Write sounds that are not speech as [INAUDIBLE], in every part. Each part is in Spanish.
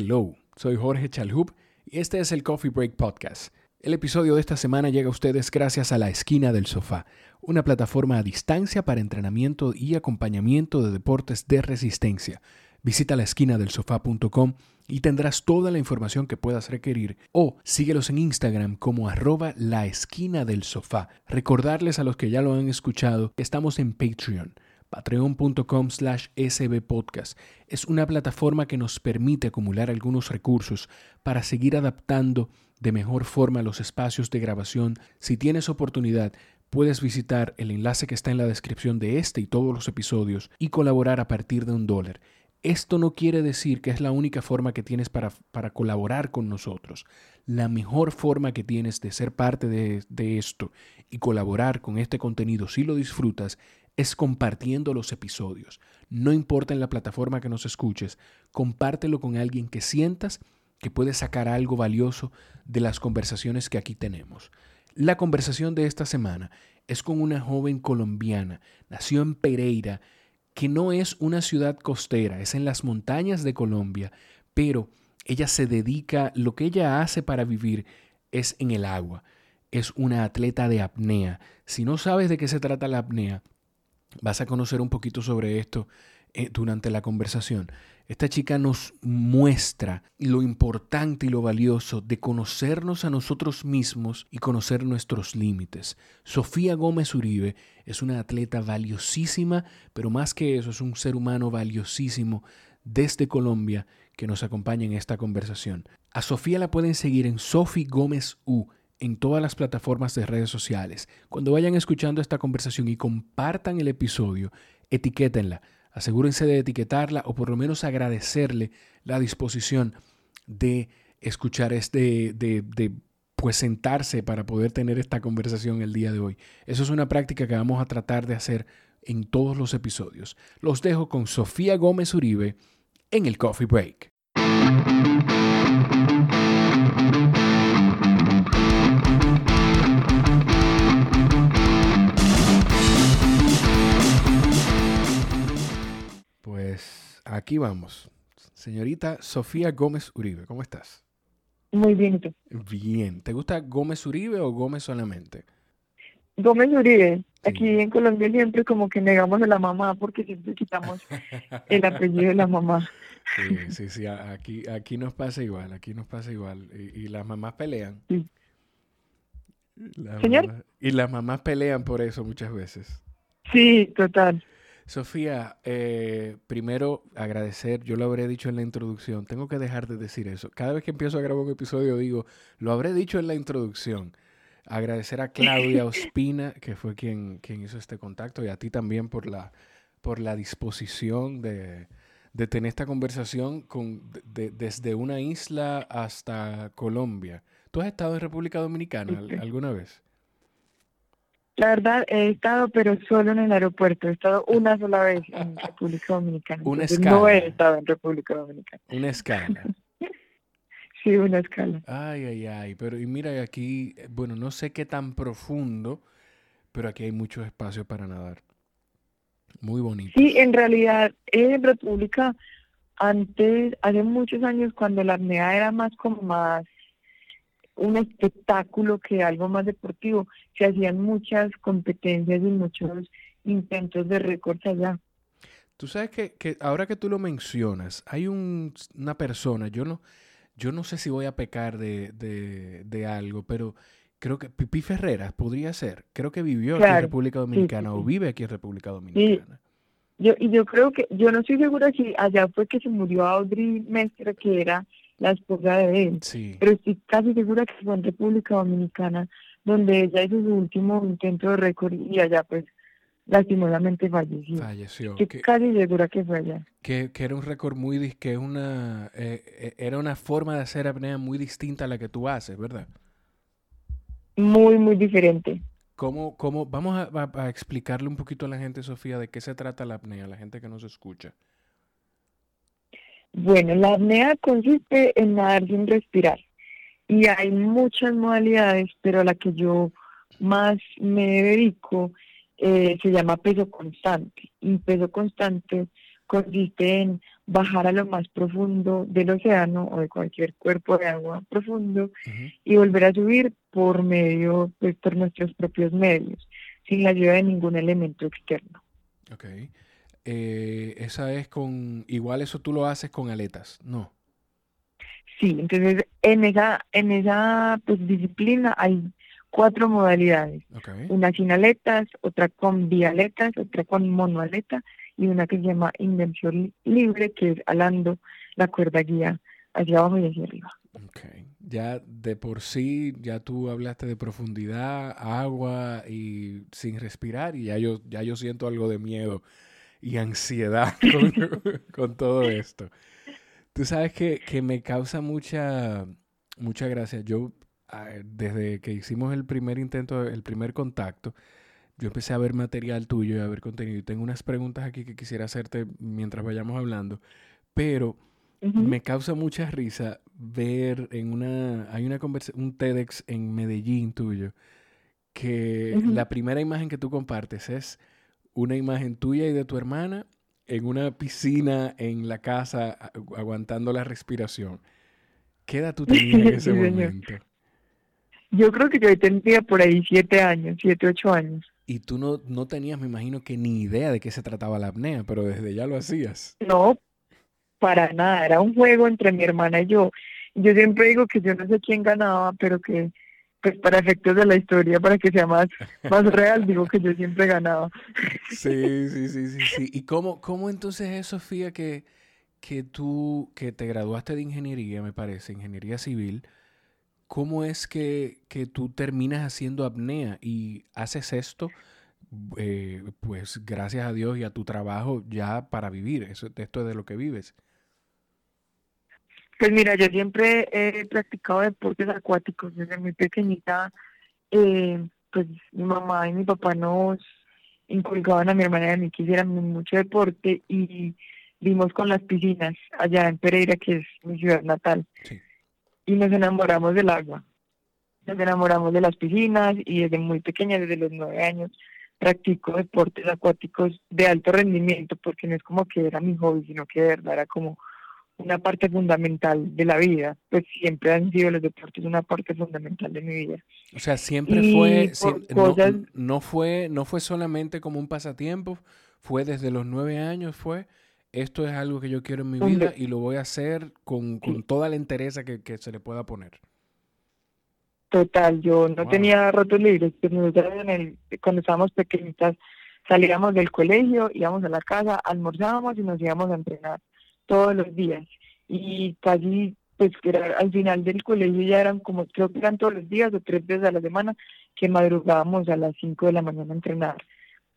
Hello, soy Jorge Chalhub y este es el Coffee Break Podcast. El episodio de esta semana llega a ustedes gracias a La Esquina del Sofá, una plataforma a distancia para entrenamiento y acompañamiento de deportes de resistencia. Visita laesquinadelsofá.com y tendrás toda la información que puedas requerir o síguelos en Instagram como arroba la esquina del sofá. Recordarles a los que ya lo han escuchado que estamos en Patreon patreon.com slash sbpodcast. Es una plataforma que nos permite acumular algunos recursos para seguir adaptando de mejor forma los espacios de grabación. Si tienes oportunidad, puedes visitar el enlace que está en la descripción de este y todos los episodios y colaborar a partir de un dólar. Esto no quiere decir que es la única forma que tienes para, para colaborar con nosotros. La mejor forma que tienes de ser parte de, de esto y colaborar con este contenido si lo disfrutas es compartiendo los episodios. No importa en la plataforma que nos escuches, compártelo con alguien que sientas que puede sacar algo valioso de las conversaciones que aquí tenemos. La conversación de esta semana es con una joven colombiana, nació en Pereira, que no es una ciudad costera, es en las montañas de Colombia, pero ella se dedica, lo que ella hace para vivir es en el agua. Es una atleta de apnea. Si no sabes de qué se trata la apnea, Vas a conocer un poquito sobre esto eh, durante la conversación. Esta chica nos muestra lo importante y lo valioso de conocernos a nosotros mismos y conocer nuestros límites. Sofía Gómez Uribe es una atleta valiosísima, pero más que eso es un ser humano valiosísimo desde Colombia que nos acompaña en esta conversación. A Sofía la pueden seguir en Sofi Gómez U en todas las plataformas de redes sociales. Cuando vayan escuchando esta conversación y compartan el episodio, etiquétenla. Asegúrense de etiquetarla o por lo menos agradecerle la disposición de escuchar este, de, de pues sentarse para poder tener esta conversación el día de hoy. Eso es una práctica que vamos a tratar de hacer en todos los episodios. Los dejo con Sofía Gómez Uribe en el Coffee Break. Aquí vamos. Señorita Sofía Gómez Uribe, ¿cómo estás? Muy bien, ¿y tú? Bien. ¿Te gusta Gómez Uribe o Gómez solamente? Gómez Uribe. Aquí en Colombia siempre como que negamos a la mamá porque siempre quitamos el apellido de la mamá. Sí, sí, sí. Aquí, aquí nos pasa igual, aquí nos pasa igual. Y, las mamás pelean. ¿Señor? y las mamás pelean por eso muchas veces. Sí, total. Sofía, eh, primero agradecer, yo lo habré dicho en la introducción, tengo que dejar de decir eso. Cada vez que empiezo a grabar un episodio digo, lo habré dicho en la introducción. Agradecer a Claudia [LAUGHS] Ospina, que fue quien, quien hizo este contacto, y a ti también por la, por la disposición de, tener esta conversación con, desde una isla hasta Colombia. ¿Tú has estado en República Dominicana alguna vez? La verdad, he estado, pero solo en el aeropuerto. He estado una sola vez en República Dominicana. Una escala. No he estado en República Dominicana. Una escala. [LAUGHS] sí, una escala. Ay, ay, ay. Pero y mira, aquí, bueno, no sé qué tan profundo, pero aquí hay mucho espacio para nadar. Muy bonito. Sí, en realidad, en República, antes, hace muchos años, cuando la apnea era más como más un espectáculo que algo más deportivo. Se hacían muchas competencias y muchos intentos de récords allá. Tú sabes que, que, ahora que tú lo mencionas, hay un, una persona, yo no, yo no sé si voy a pecar de, de, de algo, pero creo que Pipi Ferreras podría ser. Creo que vivió aquí en República Dominicana o vive aquí en República Dominicana. Yo, y yo creo que, yo no estoy segura si allá fue que se murió Audrey Mestre, que era la esposa de él. Pero estoy casi segura que fue en República Dominicana, donde ella hizo su último intento de récord y allá pues lastimosamente falleció. Falleció. Estoy casi segura que fue allá. Que, que era un récord muy, que una, eh, eh, era una forma de hacer apnea muy distinta a la que tú haces, ¿verdad? Muy, muy diferente. ¿Cómo, cómo, vamos a, a explicarle un poquito a la gente, Sofía, de qué se trata la apnea, a la gente que nos escucha. Bueno, la apnea consiste en nadar sin respirar y hay muchas modalidades, pero la que yo más me dedico eh, se llama peso constante y peso constante consiste en bajar a lo más profundo del océano o de cualquier cuerpo de agua profundo y volver a subir por medio, pues por nuestros propios medios, sin la ayuda de ningún elemento externo. Ok. Eh, esa es con, igual eso tú lo haces con aletas, ¿no? Sí, entonces en esa, en esa pues, disciplina hay cuatro modalidades. Una sin aletas, otra con bialetas, otra con monoaleta y una que se llama invención libre, que es alando la cuerda guía hacia abajo y hacia arriba. Okay. Ya de por sí, ya tú hablaste de profundidad, agua y sin respirar y ya yo, ya yo siento algo de miedo y ansiedad [LAUGHS] con, todo esto. Tú sabes que, que, me causa mucha, mucha gracia. Yo, ah, desde que hicimos el primer intento, el primer contacto, yo empecé a ver material tuyo y a ver contenido. Y tengo unas preguntas aquí que quisiera hacerte mientras vayamos hablando, pero me causa mucha risa ver en una, hay una conversación, un TEDx en Medellín tuyo, que la primera imagen que tú compartes es una imagen tuya y de tu hermana en una piscina en la casa aguantando la respiración. ¿Qué edad tú tenías en [LAUGHS] ese momento? Yo creo que yo tendría por ahí siete años, siete, ocho años. Y tú no, no tenías, me imagino que ni idea de qué se trataba la apnea, pero desde ya lo hacías. No, para nada, era un juego entre mi hermana y yo. Yo siempre digo que yo no sé quién ganaba, pero que pues para efectos de la historia, para que sea más, más [LAUGHS] real, digo que yo siempre ganaba. Sí, sí, sí, sí, sí. ¿Y cómo, cómo entonces es, Sofía, que, que tú, que te graduaste de ingeniería, me parece, ingeniería civil, ¿cómo es que, tú terminas haciendo apnea y haces esto, eh, pues gracias a Dios y a tu trabajo ya para vivir? Eso, esto es de lo que vives. Pues mira, yo siempre he practicado deportes acuáticos desde muy pequeñita. Eh, pues mi mamá y mi papá nos inculcaban a mi hermana y a mí que hiciéramos mucho deporte y vimos con las piscinas allá en Pereira, que es mi ciudad natal. Sí y nos enamoramos del agua. Nos enamoramos de las piscinas y desde muy pequeña, desde los nueve años, practico deportes acuáticos de alto rendimiento porque no es como que era mi hobby, sino que de verdad era como una parte fundamental de la vida. Pues siempre han sido los deportes una parte fundamental de mi vida. O sea, siempre fue, no, fue, no fue solamente como un pasatiempo, fue desde los nueve años, fue esto es algo que yo quiero en mi vida y lo voy a hacer con, toda la entereza que, se le pueda poner. Total, yo no tenía ratos libres, cuando estábamos pequeñitas salíamos del colegio, íbamos a la casa, almorzábamos y nos íbamos a entrenar todos los días. Y casi, pues al final del colegio ya eran como, creo que eran todos los días o tres veces a la semana que madrugábamos a las cinco de la mañana a entrenar.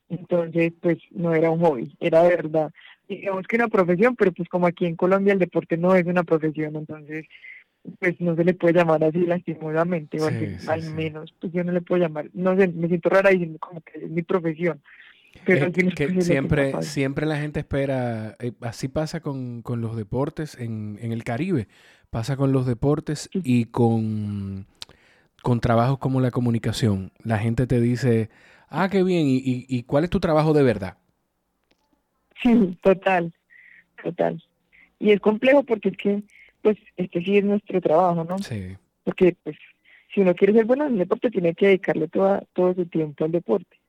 Entonces, pues no era un hobby, era de verdad digamos que una profesión, pero pues como aquí en Colombia el deporte no es una profesión, entonces pues no se le puede llamar así lastimosamente, o al, menos pues yo no le puedo llamar, no sé, me siento rara diciendo como que es mi profesión. Pero que siempre, siempre la gente espera, eh, así pasa con, con los deportes en, en, el Caribe, pasa con los deportes y con, con trabajos como la comunicación. La gente te dice, ah, qué bien, ¿y, y, y cuál es tu trabajo de verdad? Sí, total, total. Y es complejo porque es que, pues, este sí es nuestro trabajo, ¿no? Sí. Porque, pues, si uno quiere ser bueno en el deporte, tiene que dedicarle toda, todo su tiempo al deporte.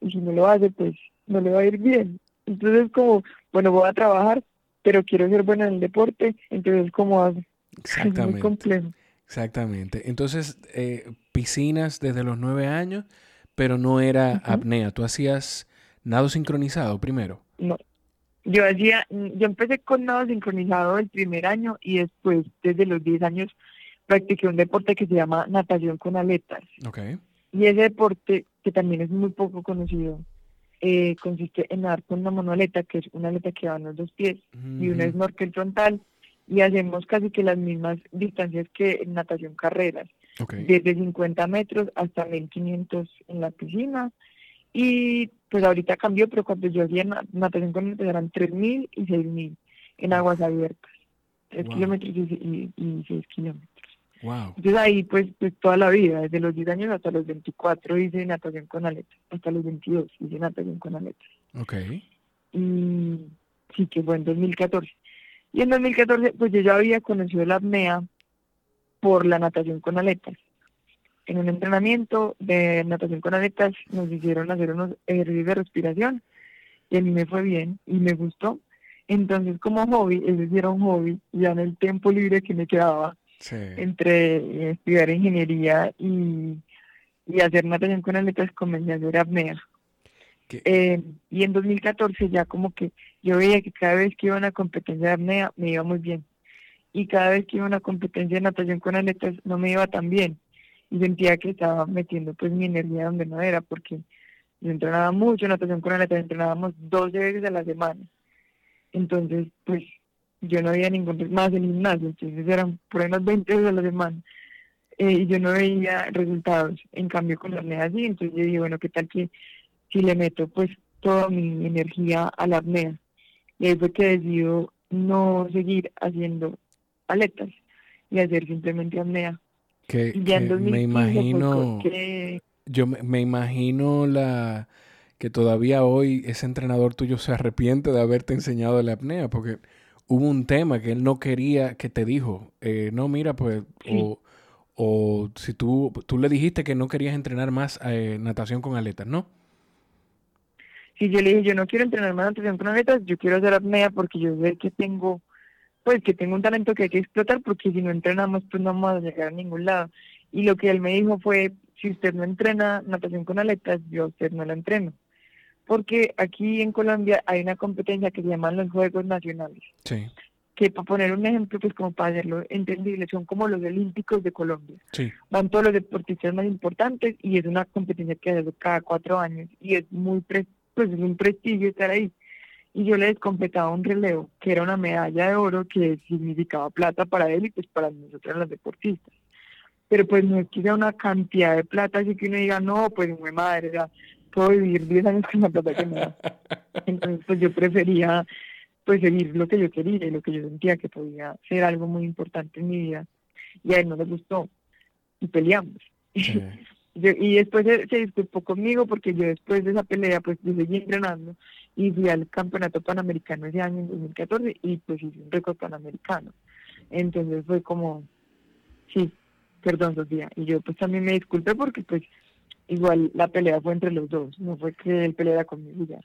Y si no lo hace, pues, no le va a ir bien. Entonces, como, bueno, voy a trabajar, pero quiero ser bueno en el deporte, entonces, ¿cómo hago? Exactamente. [LAUGHS] Es muy complejo. Exactamente. Entonces, eh, piscinas desde los nueve años, pero no era apnea. Tú hacías nado sincronizado primero. No. Yo hacía, yo empecé con nado sincronizado el primer año y después, desde los 10 años, practiqué un deporte que se llama natación con aletas. Okay. Y ese deporte, que también es muy poco conocido, eh, consiste en nadar con una monoaleta, que es una aleta que va en los dos pies, y una snorkel frontal, y hacemos casi que las mismas distancias que en natación carreras, desde 50 metros hasta 1500 en la piscina, y pues ahorita cambió, pero cuando yo hacía natación con eran 3.000 y 6.000 en aguas abiertas. 3 kilómetros y, y, 6 kilómetros. Wow. Entonces ahí pues, pues toda la vida, desde los 10 años hasta los 24 hice natación con aletas, hasta los 22 hice natación con aletas. Ok. Y sí, que fue en 2014. Y en 2014, pues yo ya había conocido la apnea por la natación con aletas. En un entrenamiento de natación con aletas nos hicieron hacer unos ejercicios de respiración y a mí me fue bien y me gustó. Entonces, como hobby, ese era un hobby, ya en el tiempo libre que me quedaba entre estudiar ingeniería y, y hacer natación con aletas, comencé a hacer apnea. Eh, y en 2014 ya como que yo veía que cada vez que iba a una competencia de apnea me iba muy bien. Y cada vez que iba a una competencia de natación con aletas no me iba tan bien. Y sentía que estaba metiendo pues mi energía donde no era, porque yo entrenaba mucho natación con aletas, entrenábamos 12 veces a la semana. Entonces, pues yo no había ningún más en gimnasio, entonces eran por unas 20 veces a la semana. Eh, y yo no veía resultados. En cambio, con la apnea sí, entonces yo dije, bueno, ¿qué tal que si le meto pues toda mi energía a la apnea. Y ahí fue que decido no seguir haciendo aletas y hacer simplemente apnea. Que, me imagino, yo me, imagino la que todavía hoy ese entrenador tuyo se arrepiente de haberte enseñado la apnea, porque hubo un tema que él no quería que te dijo, eh, no, mira, pues, o, o, si tú, tú le dijiste que no querías entrenar más eh, natación con aletas, ¿no? si yo le dije, yo no quiero entrenar más natación con aletas, yo quiero hacer apnea porque yo sé que tengo, pues que tengo un talento que hay que explotar porque si no entrenamos pues no vamos a llegar a ningún lado. Y lo que él me dijo fue, si usted no entrena natación con aletas, yo a usted no la entreno. Porque aquí en Colombia hay una competencia que se llaman los Juegos Nacionales. Sí. Que para poner un ejemplo, pues como para hacerlo entendible, son como los Olímpicos de Colombia. Sí. Van todos los deportistas más importantes y es una competencia que hace cada cuatro años y es muy prestigiosa pues es un prestigio estar ahí. Y yo le completaba un relevo, que era una medalla de oro que significaba plata para él y pues para nosotros los deportistas. Pero pues no es que sea una cantidad de plata, así que uno diga, no, pues mi madre, ya puedo vivir 10 años con la plata que me da. Entonces pues yo prefería pues seguir lo que yo quería y lo que yo sentía que podía ser algo muy importante en mi vida. Y a él no le gustó y peleamos. [LAUGHS] y después se, disculpó conmigo porque yo después de esa pelea pues yo seguí entrenando y fui al campeonato panamericano ese año en 2014 y pues hice un récord panamericano. Entonces fue como, sí, perdón Sofía. Y yo pues también me disculpé porque pues igual la pelea fue entre los dos, no fue que él peleara conmigo ya.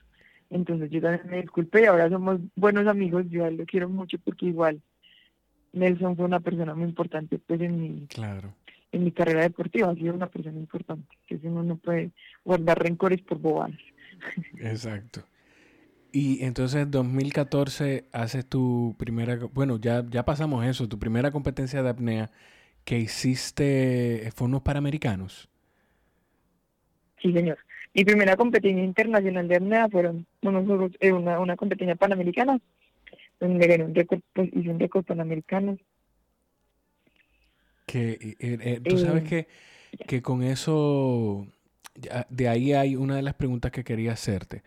Entonces yo también me disculpé y ahora somos buenos amigos, yo a él lo quiero mucho porque igual Nelson fue una persona muy importante pues en mi, claro en mi carrera deportiva ha sido una persona importante, que uno no puede guardar rencores por bobadas. Exacto. Y entonces en 2014 haces tu primera, bueno, ya, ya pasamos eso, tu primera competencia de apnea que hiciste, ¿fue unos Panamericanos? Sí, señor. Mi primera competencia internacional de apnea fueron unos juegos, eh, una, una competencia panamericana, donde gané un récord, pues, hice un récord panamericano que eh, eh, tú sabes que, que con eso, de ahí hay una de las preguntas que quería hacerte.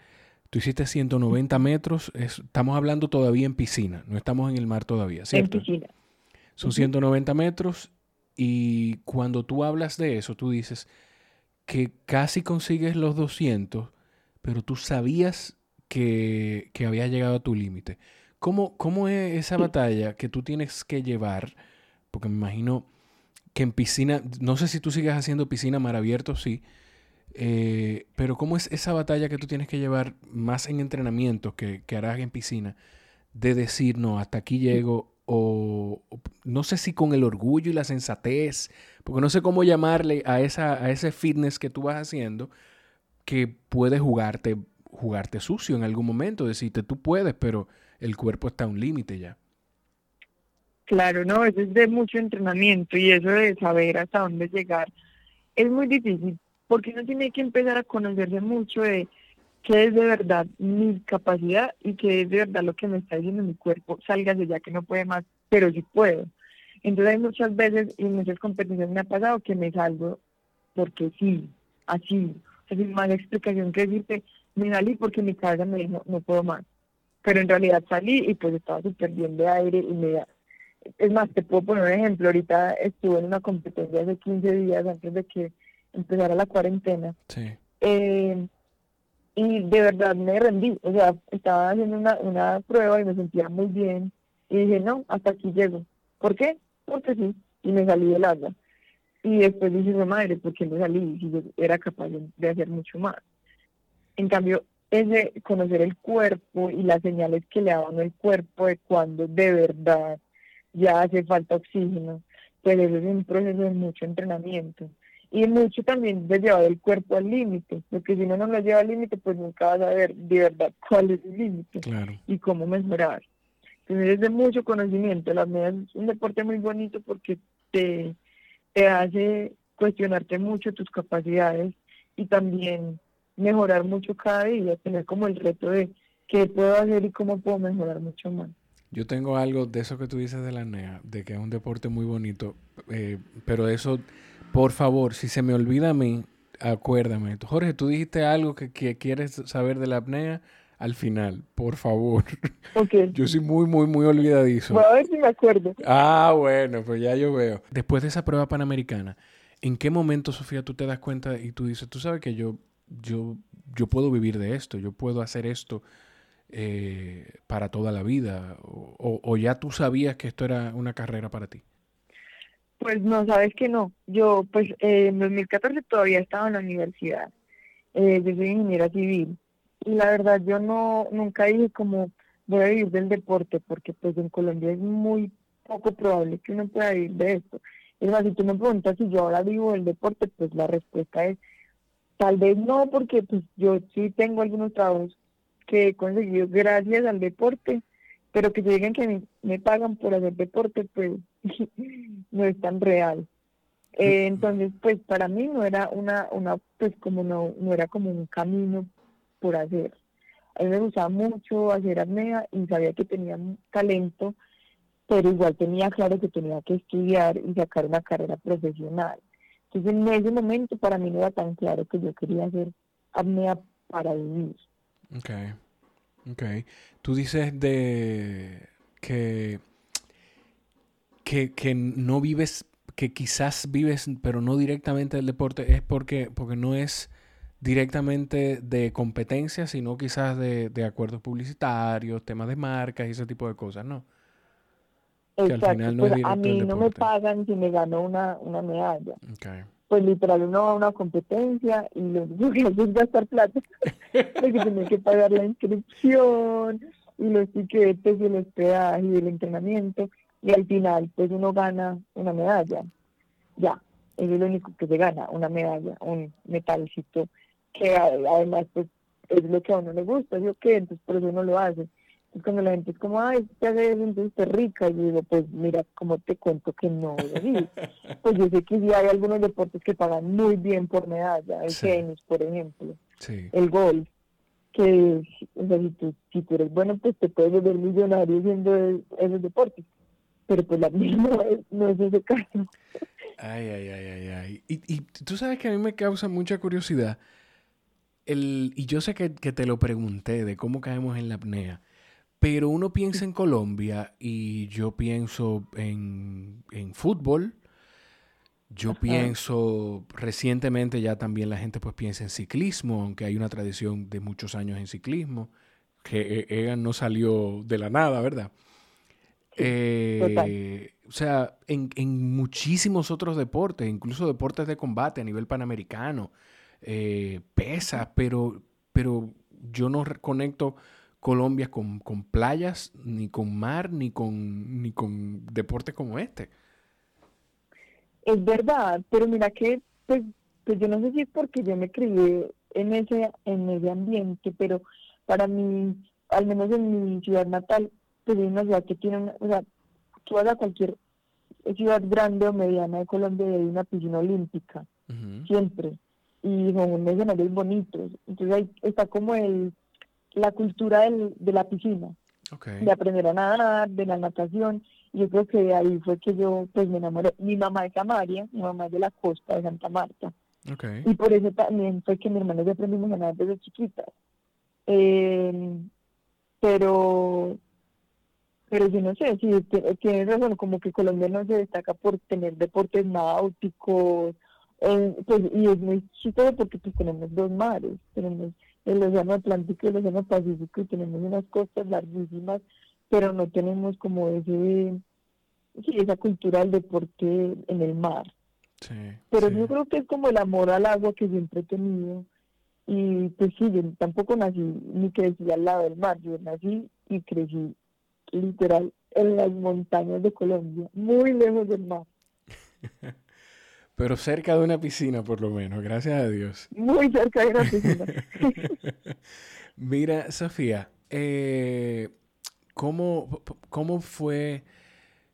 Tú hiciste 190 metros, estamos hablando todavía en piscina, no estamos en el mar todavía, ¿cierto? En piscina. Son 190 metros y cuando tú hablas de eso, tú dices que casi consigues los 200, pero tú sabías que, que había llegado a tu límite. ¿Cómo, ¿Cómo es esa batalla que tú tienes que llevar? Porque me imagino que en piscina, no sé si tú sigues haciendo piscina mar abierto, sí, eh, pero ¿cómo es esa batalla que tú tienes que llevar más en entrenamiento que, que harás en piscina? De decir, no, hasta aquí llego, o, no sé si con el orgullo y la sensatez, porque no sé cómo llamarle a, esa, a ese fitness que tú vas haciendo, que puede jugarte, jugarte sucio en algún momento, decirte tú puedes, pero el cuerpo está a un límite ya. Claro, no, eso es de mucho entrenamiento y eso de saber hasta dónde llegar es muy difícil porque uno tiene que empezar a conocerse mucho de qué es de verdad mi capacidad y qué es de verdad lo que me está diciendo mi cuerpo, sálgase ya que no puede más, pero sí puedo. Entonces hay muchas veces y muchas competencias me ha pasado que me salgo porque sí, así, es más explicación que decirte, me salí porque mi cabeza me dijo no puedo más. Pero en realidad salí y pues estaba súper bien de aire y me es más, te puedo poner un ejemplo. Ahorita estuve en una competencia hace 15 días antes de que empezara la cuarentena. Sí. Eh, y de verdad me rendí. O sea, estaba haciendo una, una prueba y me sentía muy bien. Y dije, no, hasta aquí llego. ¿Por qué? Porque sí, y me salí del agua. Y después dije, madre, ¿por qué me salí? Si yo era capaz de hacer mucho más. En cambio, ese conocer el cuerpo y las señales que le daban el cuerpo de cuando de verdad ya hace falta oxígeno, pues eso es un proceso de mucho entrenamiento y mucho también de llevar el cuerpo al límite, porque si uno no lo lleva al límite, pues nunca vas a ver de verdad cuál es el límite y cómo mejorar. Entonces es de mucho conocimiento, la medias es un deporte muy bonito porque te, te hace cuestionarte mucho tus capacidades y también mejorar mucho cada día, tener como el reto de qué puedo hacer y cómo puedo mejorar mucho más. Yo tengo algo de eso que tú dices de la NEA, de que es un deporte muy bonito, eh, pero eso, por favor, si se me olvida a mí, acuérdame. Jorge, tú dijiste algo que, quieres saber de la apnea al final, por favor. [LAUGHS] Okay. Yo soy muy, muy, muy olvidadizo. a ver si me acuerdo. Ah, bueno, pues ya yo veo. Después de esa prueba panamericana, ¿en qué momento, Sofía, tú te das cuenta y tú dices, tú sabes que yo, yo, yo puedo vivir de esto, yo puedo hacer esto? Eh, para toda la vida? O, ya tú sabías que esto era una carrera para ti? Pues no, sabes que no. Yo, pues eh, en 2014 todavía estaba en la universidad. Eh, yo soy ingeniera civil. Y la verdad, yo no nunca dije como voy a vivir del deporte, porque pues en Colombia es muy poco probable que uno pueda vivir de esto. Es más, si tú me preguntas si yo ahora vivo del deporte, pues la respuesta es tal vez no, porque pues yo sí tengo algunos trabajos que he conseguido gracias al deporte, pero que lleguen que me, pagan por hacer deporte, pues [LAUGHS] no es tan real. Eh, entonces, pues para mí no era una, una pues como no, no era como un camino por hacer. A mí me gustaba mucho hacer apnea y sabía que tenía talento, pero igual tenía claro que tenía que estudiar y sacar una carrera profesional. Entonces en ese momento para mí no era tan claro que yo quería hacer apnea para vivir. Ok, ok. Tú dices de que, que, que no vives, que quizás vives, pero no directamente del deporte, es porque, porque no es directamente de competencia, sino quizás de, de acuerdos publicitarios, temas de marcas y ese tipo de cosas, ¿no? Exacto. Pues a mí no me pagan si me gano una, una medalla. Okay pues literal uno va a una competencia y lo único que hace es gastar plata, [LAUGHS] porque tiene que pagar la inscripción y los tiquetes y el hospedaje y el entrenamiento y al final pues uno gana una medalla. Ya, es lo único que se gana, una medalla, un metalcito que además pues es lo que a uno le gusta, ¿sí o qué? Entonces por eso uno lo hace cuando la gente es como, ay, ¿qué haces? Entonces te rica. Y yo digo, pues mira, como te cuento que no [LAUGHS] pues yo sé que sí hay algunos deportes que pagan muy bien por medalla, el tenis, por ejemplo, el golf, que o sea, si tú, si tú eres bueno, pues te puedes volver millonario haciendo esos deportes. Pero pues la [LAUGHS] misma no es, no es ese caso. Ay, ay, ay, ay, ay. Y, y tú sabes que a mí me causa mucha curiosidad. El, y yo sé que, que te lo pregunté de cómo caemos en la apnea. Pero uno piensa en Colombia y yo pienso en, fútbol. Yo pienso, recientemente ya también la gente pues piensa en ciclismo, aunque hay una tradición de muchos años en ciclismo, que e, Egan no salió de la nada, ¿verdad? Eh, o sea, en, muchísimos otros deportes, incluso deportes de combate a nivel panamericano, eh, pesas, pero, pero yo no conecto Colombia con, con, playas, ni con mar, ni con, ni con deportes como este. Es verdad, pero mira que, pues, pues yo no sé si es porque yo me crié en ese, en ese ambiente, pero para mí, al menos en mi ciudad natal, pues es una ciudad que tiene, una, o sea, tú vas a cualquier ciudad grande o mediana de Colombia y hay una piscina olímpica, siempre, y son escenarios bonitos, entonces ahí está como el la cultura del, de la piscina, de aprender a nadar, de la natación. Y yo creo que ahí fue que yo pues me enamoré. Mi mamá es Samaria, mi mamá es de la costa de Santa Marta. Y por eso también fue que mi hermano y aprendimos a nadar desde chiquitas. Eh, pero pero yo no sé si tienes razón, como que Colombia no se destaca por tener deportes náuticos, eh, pues, y es muy chistoso porque pues tenemos dos mares, tenemos el Océano Atlántico y el Océano Pacífico y tenemos unas costas larguísimas pero no tenemos como ese, sí, esa cultura del deporte en el mar. pero yo creo que es como el amor al agua que siempre he tenido. Y pues sí, yo tampoco nací ni crecí al lado del mar, yo nací y crecí literal en las montañas de Colombia, muy lejos del mar. [LAUGHS] Pero cerca de una piscina, por lo menos, gracias a Dios. Muy cerca de una piscina. [LAUGHS] Mira, Sofía, eh, ¿cómo, ¿cómo, fue,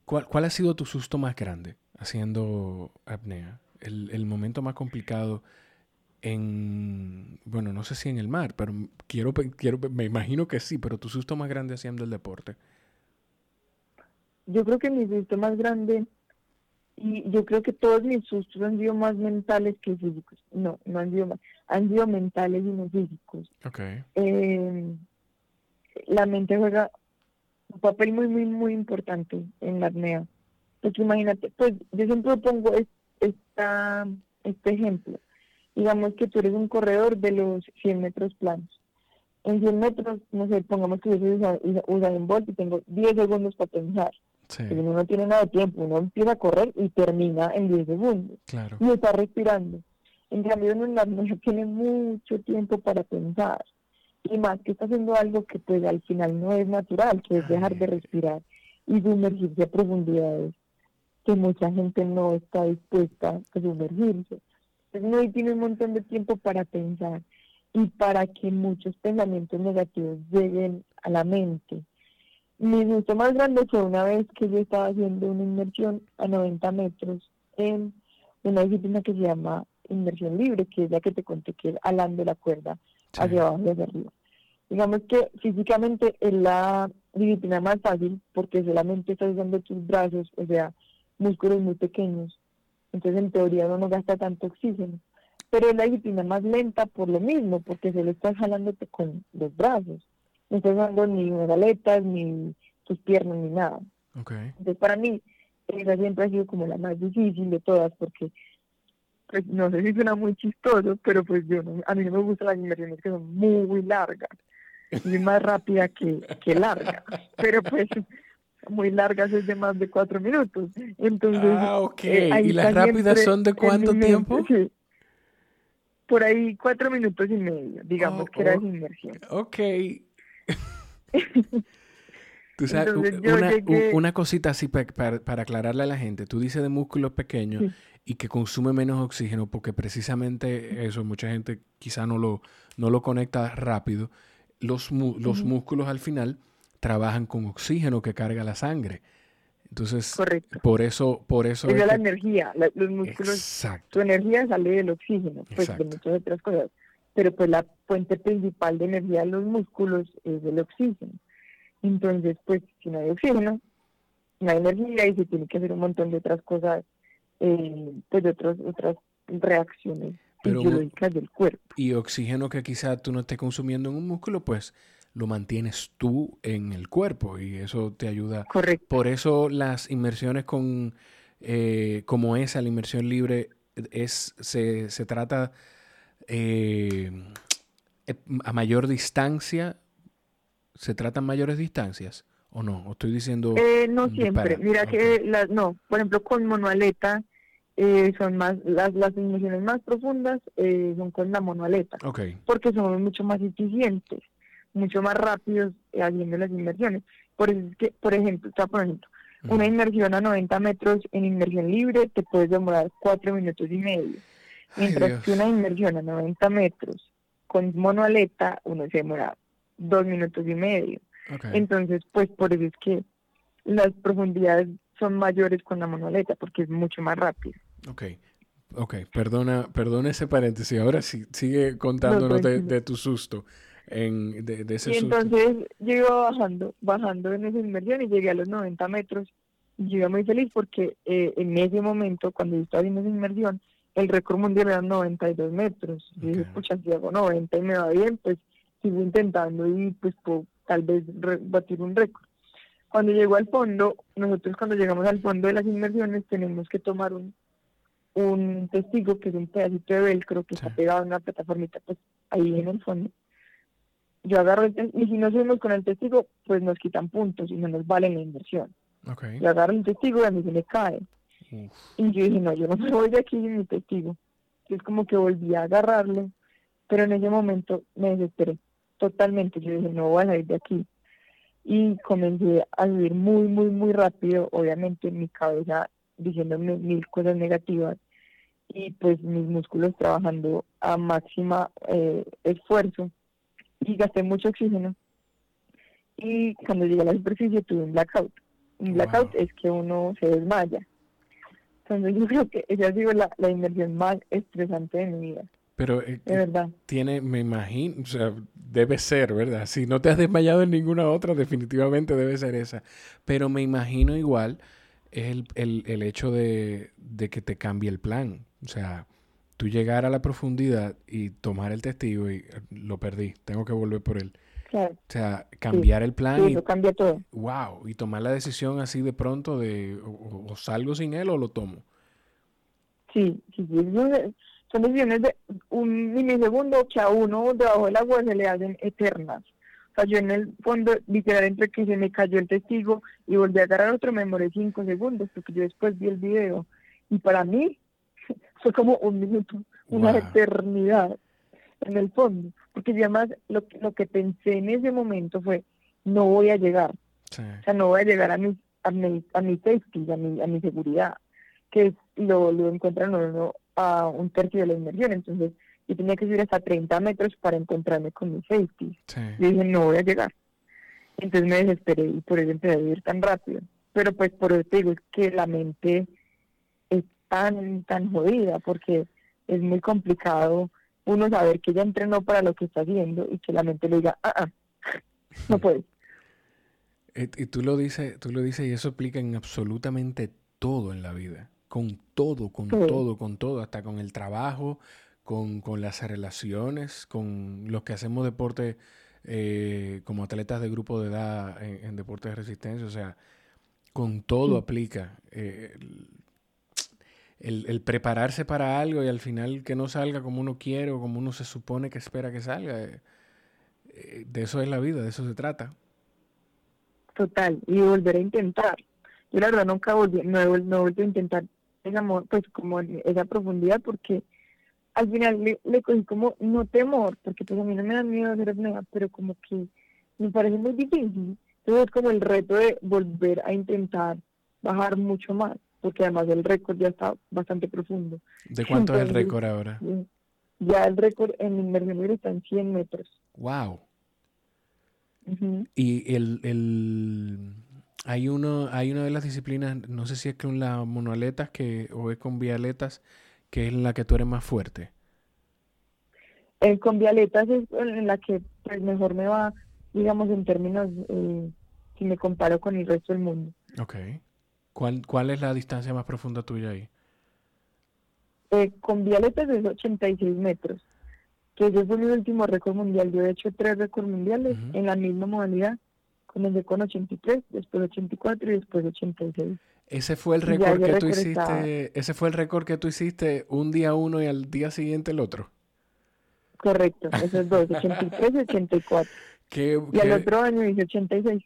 cuál, cuál, ha sido tu susto más grande haciendo apnea? El, el, momento más complicado en, bueno, no sé si en el mar, pero quiero, quiero, me imagino que sí, pero tu susto más grande haciendo el deporte. Yo creo que mi susto más grande y yo creo que todos mis sustos han sido más mentales que físicos. No, no han sido más, han sido mentales y no físicos. Okay. Eh, la mente juega un papel muy, muy, muy importante en la apnea. Porque imagínate, pues yo siempre pongo esta, este ejemplo. Digamos que tú eres un corredor de los 100 metros planos. En 100 metros, no sé, pongamos que yo soy un Bolt y tengo 10 segundos para pensar uno no tiene nada de tiempo, uno empieza a correr y termina en 10 segundos. Y está respirando. En cambio, uno en la noche tiene mucho tiempo para pensar. Y más que está haciendo algo que pues al final no es natural, que es dejar de respirar y sumergirse a profundidades que mucha gente no está dispuesta a sumergirse. Entonces uno tiene un montón de tiempo para pensar y para que muchos pensamientos negativos lleguen a la mente mi gusto más grande fue una vez que yo estaba haciendo una inmersión a 90 metros en una disciplina que se llama inmersión libre, que es la que te conté que es alando la cuerda hacia abajo y hacia arriba. Digamos que físicamente es la disciplina más fácil porque solamente estás usando tus brazos, o sea, músculos muy pequeños. Entonces, en teoría, no gasta tanto oxígeno. Pero es la disciplina más lenta por lo mismo, porque solo estás jalándote con los brazos no ni aletas, ni tus piernas, ni nada. Entonces, para mí, esa siempre ha sido como la más difícil de todas, porque, pues, no sé si suena muy chistoso, pero pues yo no, a mí no me gustan las inversiones que son muy largas, y más rápida que, que larga, pero pues muy largas es de más de cuatro minutos. Entonces, ah, ok. Eh, ¿Y las rápidas son de cuánto tiempo? Por ahí cuatro minutos y medio, digamos que era oh, inmersión. Ok. [LAUGHS] Tú sabes, una, cosita así para, aclararle a la gente. Tú dices de músculos pequeños y que consume menos oxígeno porque precisamente eso, mucha gente quizá no lo, no lo conecta rápido. Los, los músculos al final trabajan con oxígeno que carga la sangre. Entonces, por eso, por eso es, la energía, los músculos, Exacto. tu energía sale del oxígeno, pues de muchas otras cosas pero pues la fuente principal de energía de los músculos es el oxígeno. Entonces, pues si no hay oxígeno, no hay energía y se tiene que hacer un montón de otras cosas, eh, pues de otras otras reacciones fisiológicas del cuerpo. Y oxígeno que quizá tú no estés consumiendo en un músculo, pues lo mantienes tú en el cuerpo y eso te ayuda. Correcto. Por eso las inmersiones con, eh, como esa, la inmersión libre, es, se, se trata eh, eh, a mayor distancia, ¿se tratan mayores distancias o no? ¿O estoy diciendo...? Eh, no siempre. Mira que, las, no, por ejemplo, con monoaleta son más, las, las inmersiones más profundas son con la monoaleta. Porque somos mucho más eficientes, mucho más rápidos haciendo las inmersiones. Por eso es que, por ejemplo, está por ejemplo, una inmersión a 90 metros en inmersión libre te puedes demorar 4 minutos y medio Mientras que una inmersión a 90 metros con monoaleta, uno se demora dos minutos y medio. Entonces, pues por eso es que las profundidades son mayores con la monoaleta, porque es mucho más rápido. Ok, ok, perdona, perdona ese paréntesis. Ahora sí, sigue contándonos de, tu susto. En, de, ese y entonces yo iba bajando, bajando en esa inmersión y llegué a los 90 metros. Y yo iba muy feliz porque eh, en ese momento, cuando yo estaba haciendo esa inmersión, el récord mundial era 92 metros. Y dije, pucha, si hago 90 y me va bien, pues sigo intentando y pues puedo tal vez batir un récord. Cuando llego al fondo, nosotros cuando llegamos al fondo de las inmersiones tenemos que tomar un, un testigo que es un pedacito de velcro que está pegado en una plataformita pues ahí en el fondo. yo agarro el testigo, y si no subimos con el testigo, pues nos quitan puntos y no nos vale la inversión. Okay. Yo agarro el testigo y a mí se me cae. Y yo dije, no, yo no me voy de aquí mi testigo. Es como que volví a agarrarlo, pero en ese momento me desesperé totalmente. Yo dije, no voy a salir de aquí. Y comencé a subir muy, muy, muy rápido, obviamente en mi cabeza diciéndome mil cosas negativas y pues mis músculos trabajando a máxima eh, esfuerzo y gasté mucho oxígeno. Y cuando llegué a la superficie tuve un blackout. Un blackout es que uno se desmaya. Entonces yo creo que esa ha sido la, la inmersión más estresante de mi vida. Pero eh, de verdad. tiene, me imagino, o sea, debe ser, ¿verdad? Si no te has desmayado en ninguna otra, definitivamente debe ser esa. Pero me imagino igual es el, el, el hecho de, de, que te cambie el plan. O sea, tú llegar a la profundidad y tomar el testigo y eh, lo perdí, tengo que volver por él. Claro. O sea, cambiar el plan. y, cambia todo. Wow, y tomar la decisión así de pronto de o, salgo sin él o lo tomo. Sí, sí, sí. Son decisiones de un milisegundo que a uno debajo del agua se le hacen eternas. O sea, yo en el fondo, literal, entre que se me cayó el testigo y volví a agarrar otro, me demoré cinco segundos, porque yo después vi el video. Y para mí, [LAUGHS] fue como un minuto, una eternidad en el fondo. Porque yo además lo, lo que pensé en ese momento fue, no voy a llegar. O sea, no voy a llegar a mi, a mi, a mi safety, a mi, a mi seguridad, que lo, lo encuentran uno a un tercio de la inmersión. Entonces, yo tenía que subir hasta 30 metros para encontrarme con mi safety. Y dije, no voy a llegar. Entonces me desesperé y por eso empecé a vivir tan rápido. Pero pues por eso te digo, es que la mente es tan, tan jodida, porque es muy complicado uno saber que ya entrenó para lo que está haciendo y que la mente le diga, ah, ah no puede. [LAUGHS] Y tú lo dices, tú lo dices y eso aplica en absolutamente todo en la vida, con todo, con todo, con todo, hasta con el trabajo, con, con las relaciones, con los que hacemos deporte eh, como atletas de grupo de edad en, deporte de resistencia, o sea, con todo aplica. Eh, el, el, prepararse para algo y al final que no salga como uno quiere o como uno se supone que espera que salga, eh, eh, de eso es la vida, de eso se trata. Total, y volver a intentar. Yo la verdad nunca volví, no, no volví a intentar esa, pues como esa profundidad porque al final le, cogí como, no temor, porque pues a mí no me da miedo hacer nada, pero como que me parece muy difícil. Entonces es como el reto de volver a intentar bajar mucho más porque además el récord ya está bastante profundo. ¿De cuánto es el récord ahora? Ya el récord en inmersión libre está en 100 metros. ¡Wow! Y el, el, hay uno hay una de las disciplinas, no sé si es con las monoaletas que, o es con vialetas, que es en la que tú eres más fuerte. El con vialetas es en la que pues, mejor me va, digamos, en términos, eh, si me comparo con el resto del mundo. Ok. ¿Cuál, ¿Cuál es la distancia más profunda tuya ahí? Eh, con vialetas es 86 metros, que ese fue mi último récord mundial. Yo he hecho tres récords mundiales en la misma modalidad. Comencé con 83, después 84 y después 86. Ese fue el récord que tú hiciste, ese fue el récord que tú hiciste un día uno y al día siguiente el otro. Correcto, esos dos, 83 y 84. [LAUGHS] y al otro año hice 86.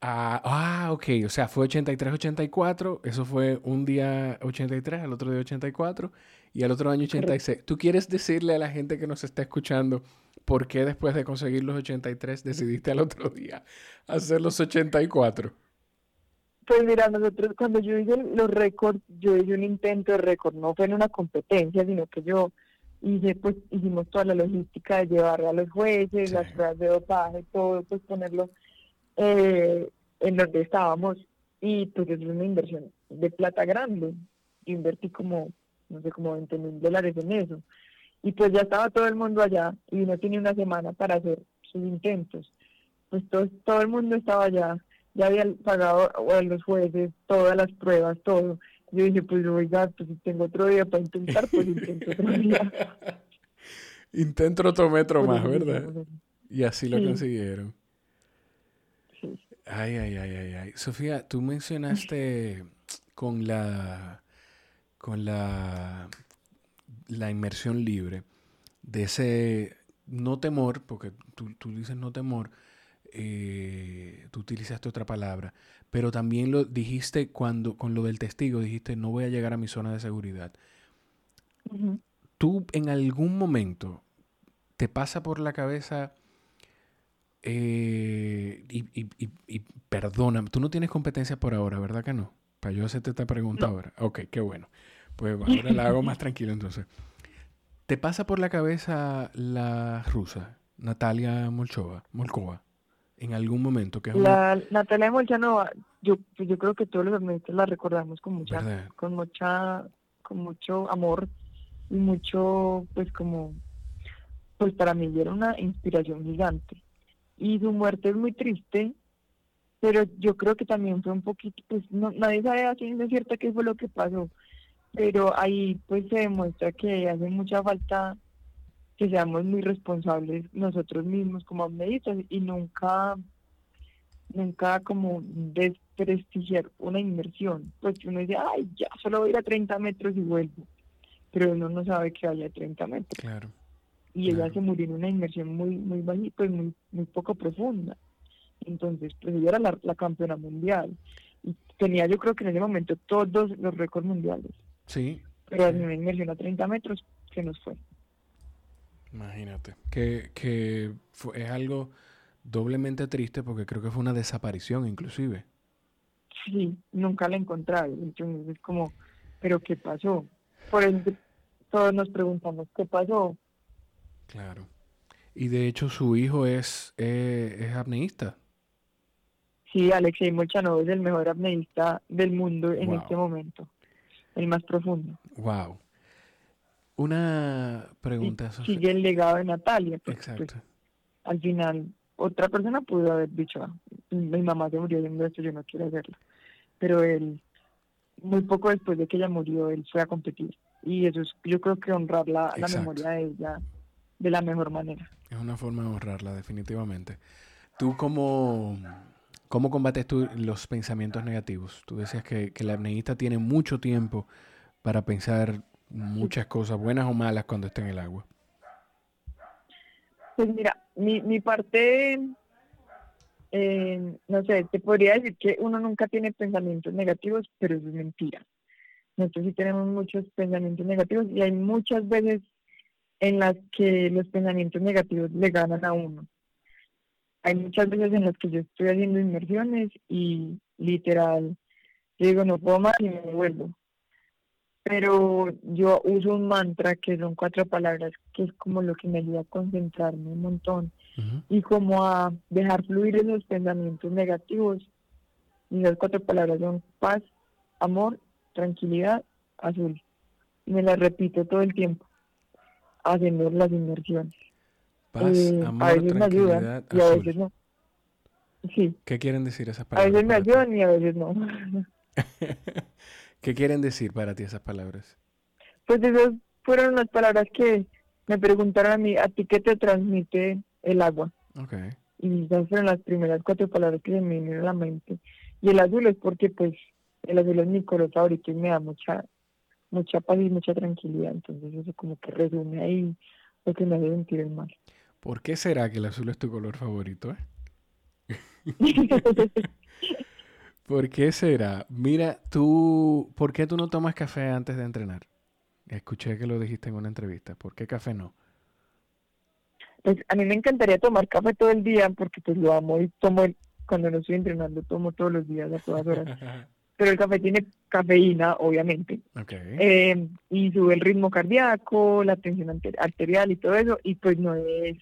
Ah, ah, ok. O sea, fue 83-84. Eso fue un día 83, al otro día 84 y al otro año 86. ¿Tú quieres decirle a la gente que nos está escuchando por qué después de conseguir los 83 decidiste al otro día hacer los 84? Pues mira, nosotros cuando yo hice los récords, yo hice un intento de récord, no fue en una competencia, sino que yo hice, pues hicimos toda la logística de llevar a los jueces, las pruebas de dopaje, todo, pues ponerlo eh, en donde estábamos y pues es una inversión de plata grande. Invertí como, no sé, como 20 mil dólares en eso. Y pues ya estaba todo el mundo allá y no tenía una semana para hacer sus intentos. Pues todo, todo el mundo estaba allá, ya había pagado a los jueces todas las pruebas, todo. Yo dije, pues oiga, pues si tengo otro día para intentar, pues intento otro día. [LAUGHS] intento otro metro más, ¿verdad? Y así lo consiguieron. Ay, ay, ay, ay, ay. Sofía, tú mencionaste con la con la, la inmersión libre de ese no temor, porque tú, tú dices no temor, eh, tú utilizaste otra palabra, pero también lo dijiste cuando, con lo del testigo, dijiste no voy a llegar a mi zona de seguridad. ¿Tú en algún momento te pasa por la cabeza eh, y, perdona, tú no tienes competencia por ahora, ¿verdad que no? Para yo hacerte esta pregunta ahora. Ok, qué bueno. Pues ahora la hago más tranquilo entonces. ¿Te pasa por la cabeza la rusa, Natalia Molchova, Molkova, en algún momento? Que la, Natalia Molchanova, yo, pues yo creo que todos los momentos la recordamos con mucha, con mucha, con mucho amor y mucho, pues como, pues para mí era una inspiración gigante. Y su muerte es muy triste, pero yo creo que también fue un poquito, pues no, nadie sabe a ciencia cierta qué fue lo que pasó, pero ahí pues se demuestra que hace mucha falta que seamos muy responsables nosotros mismos como médicos y nunca nunca como desprestigiar una inmersión, pues uno dice, ay, ya, solo voy a ir a 30 metros y vuelvo, pero uno no sabe que vaya a 30 metros. Claro. Y ella se murió en una inmersión muy muy bajita y muy, muy poco profunda. Entonces, pues ella era la, la campeona mundial y tenía yo creo que en ese momento todos los récords mundiales. Sí. Pero en una inmersión a 30 metros se nos fue. Imagínate. Que, que es algo doblemente triste porque creo que fue una desaparición inclusive. Sí, nunca la encontraron. Entonces es como, ¿pero qué pasó? Por eso todos nos preguntamos, ¿qué pasó? Claro. Y de hecho su hijo es, eh, es apneísta. Sí, Alexei Molchanov es el mejor apneísta del mundo en este momento el más profundo. Wow. Una pregunta. Y sigue el legado de Natalia. Pues, Exacto. al final, otra persona pudo haber dicho, ah, mi mamá se murió haciendo esto, yo no quiero hacerlo. Pero él, muy poco después de que ella murió, él fue a competir. Y eso es, yo creo que honrar la, la memoria de ella de la mejor manera. Es una forma de honrarla, definitivamente. Tú como ¿Cómo combates tú los pensamientos negativos? Tú decías que, que el apneísta tiene mucho tiempo para pensar muchas cosas, buenas o malas, cuando está en el agua. Pues mira, mi, mi parte, eh, no sé, te podría decir que uno nunca tiene pensamientos negativos, pero eso es mentira. Nosotros sí tenemos muchos pensamientos negativos y hay muchas veces en las que los pensamientos negativos le ganan a uno hay muchas veces en las que yo estoy haciendo inmersiones y literal, digo, no puedo más y me vuelvo. Pero yo uso un mantra que son cuatro palabras, que es como lo que me ayuda a concentrarme un montón y como a dejar fluir esos pensamientos negativos. Y esas cuatro palabras son paz, amor, tranquilidad, azul. Y me las repito todo el tiempo, haciendo las inmersiones. Paz, eh, amor, a veces me ayudan y a veces no. Sí. ¿Qué quieren decir esas palabras? A veces me ayudan y a veces no. [LAUGHS] ¿Qué quieren decir para ti esas palabras? Pues esas fueron las palabras que me preguntaron a mí, ¿a ti qué te transmite el agua? Okay. Y esas fueron las primeras cuatro palabras que se me vinieron a la mente. Y el azul es porque pues el azul es mi color favorito y me da mucha mucha paz y mucha tranquilidad. Entonces eso como que resume ahí lo que me hace sentir el mar. ¿Por qué será que el azul es tu color favorito? Eh? [LAUGHS] ¿Por qué será? Mira, tú, ¿por qué tú no tomas café antes de entrenar? Escuché que lo dijiste en una entrevista. ¿Por qué café no? Pues a mí me encantaría tomar café todo el día porque pues lo amo y tomo cuando no estoy entrenando tomo todos los días a todas horas. [LAUGHS] Pero el café tiene cafeína, obviamente. Eh, y sube el ritmo cardíaco, la tensión arterial y todo eso, y pues no es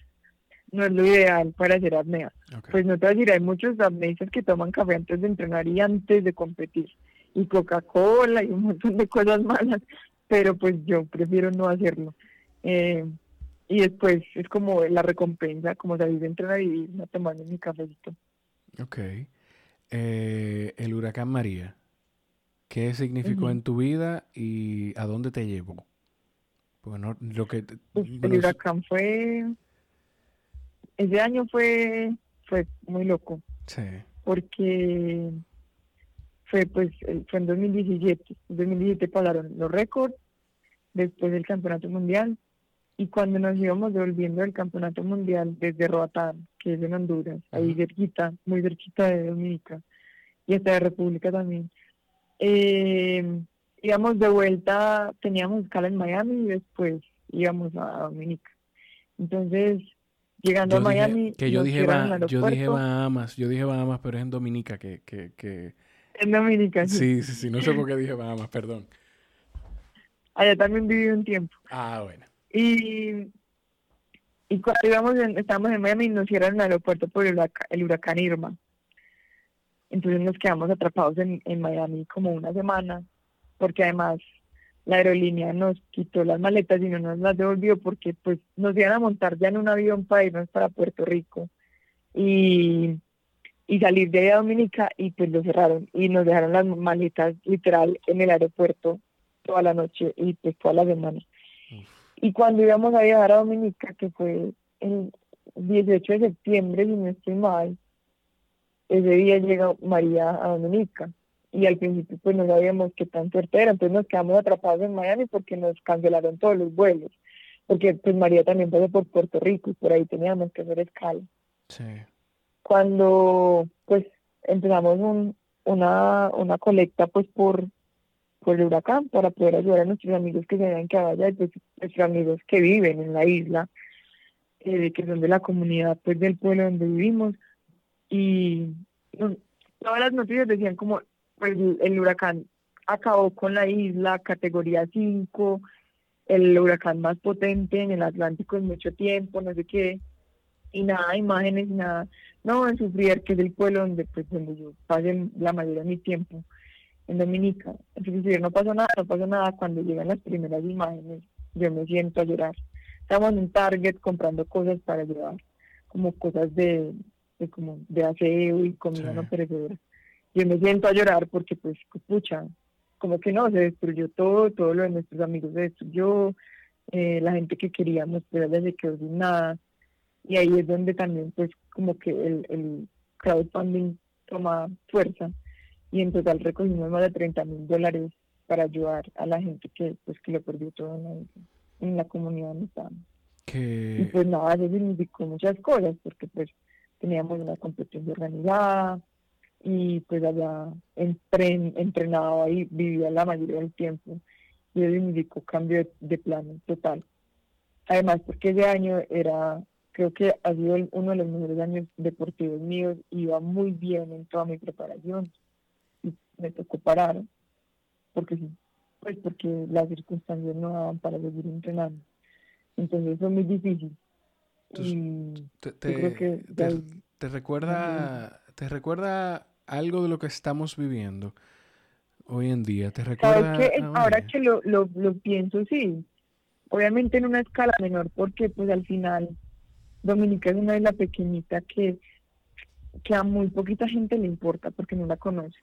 no es lo ideal para hacer apnea. Pues no te voy a decir, hay muchos apneístas que toman café antes de entrenar y antes de competir, y Coca-Cola y un montón de cosas malas, pero pues yo prefiero no hacerlo. Eh, y después es como la recompensa, como salir de entrenar y no tomando mi cafecito. Ok. Eh, el huracán María, ¿qué significó en tu vida y a dónde te llevó? Bueno, lo que... Pues, el huracán fue ese año fue, fue muy loco. Sí. Porque fue pues fue en 2017. En 2017 pasaron los récords, después del campeonato mundial y cuando nos íbamos devolviendo del campeonato mundial desde Roatán, que es en Honduras, ahí cerquita, muy cerquita de Dominica, y hasta de República también, eh, íbamos de vuelta, teníamos escala en Miami y después íbamos a Dominica. Entonces, llegando a Miami... Que yo dije, yo dije Bahamas, yo dije Bahamas, pero es en Dominica que... que, que... En Dominica, sí. Sí, sí, no sé por qué dije Bahamas, perdón. Allá también viví un tiempo. Ah, bueno. Y, y cuando íbamos en, estábamos en Miami nos cierran el aeropuerto por el huracán, Irma. Entonces nos quedamos atrapados en, en Miami como una semana, porque además la aerolínea nos quitó las maletas y no nos las devolvió porque pues nos iban a montar ya en un avión para irnos para Puerto Rico y, y salir de ahí a Dominica y pues lo cerraron y nos dejaron las maletas literal en el aeropuerto toda la noche y pues toda la semana. Y cuando íbamos a viajar a Dominica, que fue el 18 de septiembre, si no estoy mal, ese día llega María a Dominica y al principio pues no sabíamos qué tan fuerte era, entonces nos quedamos atrapados en Miami porque nos cancelaron todos los vuelos, porque pues María también pasó por Puerto Rico y por ahí teníamos que hacer escala. Sí. Cuando pues empezamos un, una, una colecta pues por, por el huracán para poder ayudar a nuestros amigos que se habían quedado allá y pues nuestros amigos que viven en la isla, eh, que son de la comunidad pues del pueblo donde vivimos y todas las noticias decían como pues el huracán acabó con la isla, categoría 5, el huracán más potente en el Atlántico en mucho tiempo, no sé qué, y nada, imágenes, nada. No, en Sufrier, que es el pueblo donde, pues, donde yo pasé la mayoría de mi tiempo, en Dominica. Entonces, no pasó nada, no pasó nada. Cuando llegan las primeras imágenes, yo me siento a llorar. Estamos en un Target comprando cosas para llevar, como cosas de, de como de aseo y comida no perecedera yo me siento a llorar porque pues, pucha, como que no, se destruyó todo, todo lo de nuestros amigos se destruyó, eh, la gente que queríamos, pero ya se quedó sin nada. Y ahí es donde también pues como que el, el crowdfunding toma fuerza y en total recogimos más de 30 mil dólares para ayudar a la gente que pues que lo perdió todo en la, comunidad donde estábamos. Y pues nada, eso significó muchas cosas porque pues teníamos una competencia organizada, y pues allá entren, entrenado ahí, vivía la mayoría del tiempo y eso indicó cambio de, plano total. Además, porque ese año era, creo que ha sido uno de los mejores años deportivos míos, iba muy bien en toda mi preparación y me tocó parar, porque pues porque las circunstancias no daban para seguir entrenando. Entonces fue muy difícil. Te, te, recuerda, te recuerda algo de lo que estamos viviendo hoy en día? ¿Te recuerda? Ahora que lo, lo, lo pienso, sí. Obviamente en una escala menor, porque pues al final Dominica es una isla pequeñita que, que a muy poquita gente le importa porque no la conoce.